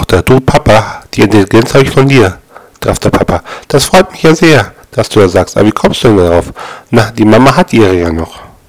Tochter. Du, Papa, die Intelligenz habe ich von dir. traf der Papa. Das freut mich ja sehr, dass du das sagst. Aber wie kommst du denn darauf? Na, die Mama hat ihre ja noch.